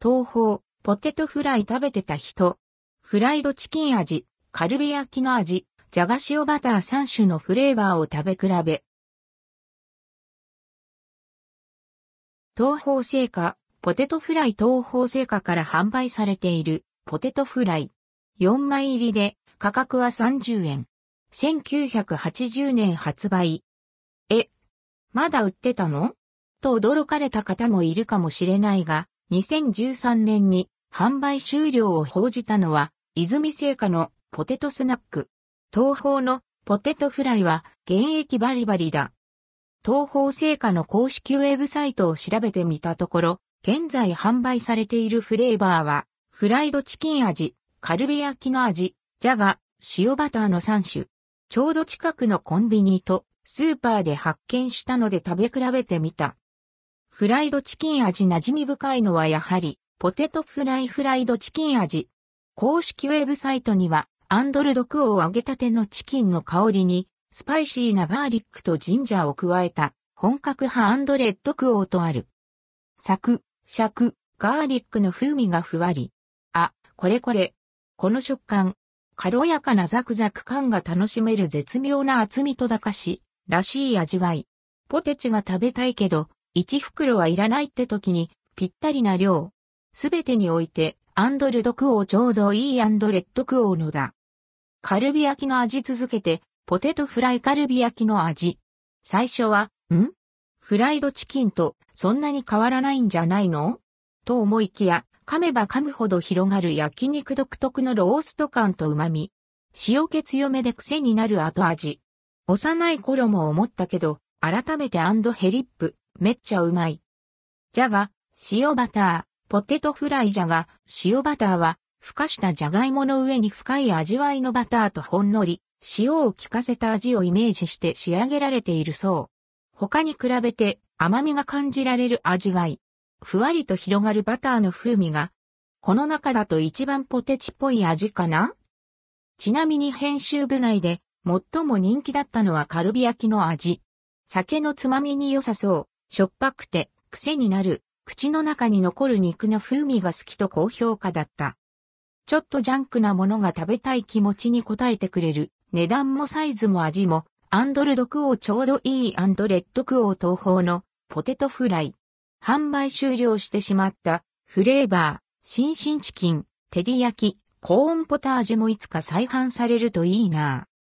東方、ポテトフライ食べてた人。フライドチキン味、カルビ焼きの味、じゃが塩バター3種のフレーバーを食べ比べ。東方製菓、ポテトフライ東方製菓から販売されているポテトフライ。4枚入りで価格は30円。1980年発売。え、まだ売ってたの？と驚かれた方もいるかもしれないが、2013年に販売終了を報じたのは、泉製菓のポテトスナック。東方のポテトフライは現役バリバリだ。東方製菓の公式ウェブサイトを調べてみたところ、現在販売されているフレーバーは、フライドチキン味、カルビ焼きの味、ジャガ、塩バターの3種。ちょうど近くのコンビニとスーパーで発見したので食べ比べてみた。フライドチキン味馴染み深いのはやはり、ポテトフライフライドチキン味。公式ウェブサイトには、 and ldquo 揚げたてのチキンの香りに、スパイシーなガーリックとジンジャーを加えた、本格派 and rdquo とある。サク、シャク、ガーリックの風味がふわり。あ、これこれ。この食感。軽やかなザクザク感が楽しめる絶妙な厚みと駄菓子らしい味わい。ポテチが食べたいけど、1袋はいらないって時に、ぴったりな量。すべてにおいて、 and ldquo ちょうどいい and rdquo のだ。カルビ焼きの味続けて、ポテトフライカルビ焼きの味。最初は、ん？フライドチキンとそんなに変わらないんじゃないの？と思いきや、噛めば噛むほど広がる焼肉独特のロースト感と旨味。塩気強めで癖になる後味。幼い頃も思ったけど、改めて and hellip、めっちゃうまい。じゃが、塩バター、ポテトフライじゃが、塩バターは、ふかしたじゃがいもの上に深い味わいのバターとほんのり、塩を効かせた味をイメージして仕上げられているそう。他に比べて甘みが感じられる味わい。ふわりと広がるバターの風味が、この中だと一番ポテチっぽい味かな？ちなみに編集部内で最も人気だったのはカルビ焼きの味。酒のつまみに良さそう、しょっぱくて癖になる口の中に残る肉の風味が好きと高評価だった。ちょっとジャンクなものが食べたい気持ちに応えてくれる。値段もサイズも味も、 and ldquo ちょうどいい and rdquo 東豊のポテトフライ。販売終了してしまったフレーバー、新進チキン、照り焼き、コーンポタージュもいつか再販されるといいなぁ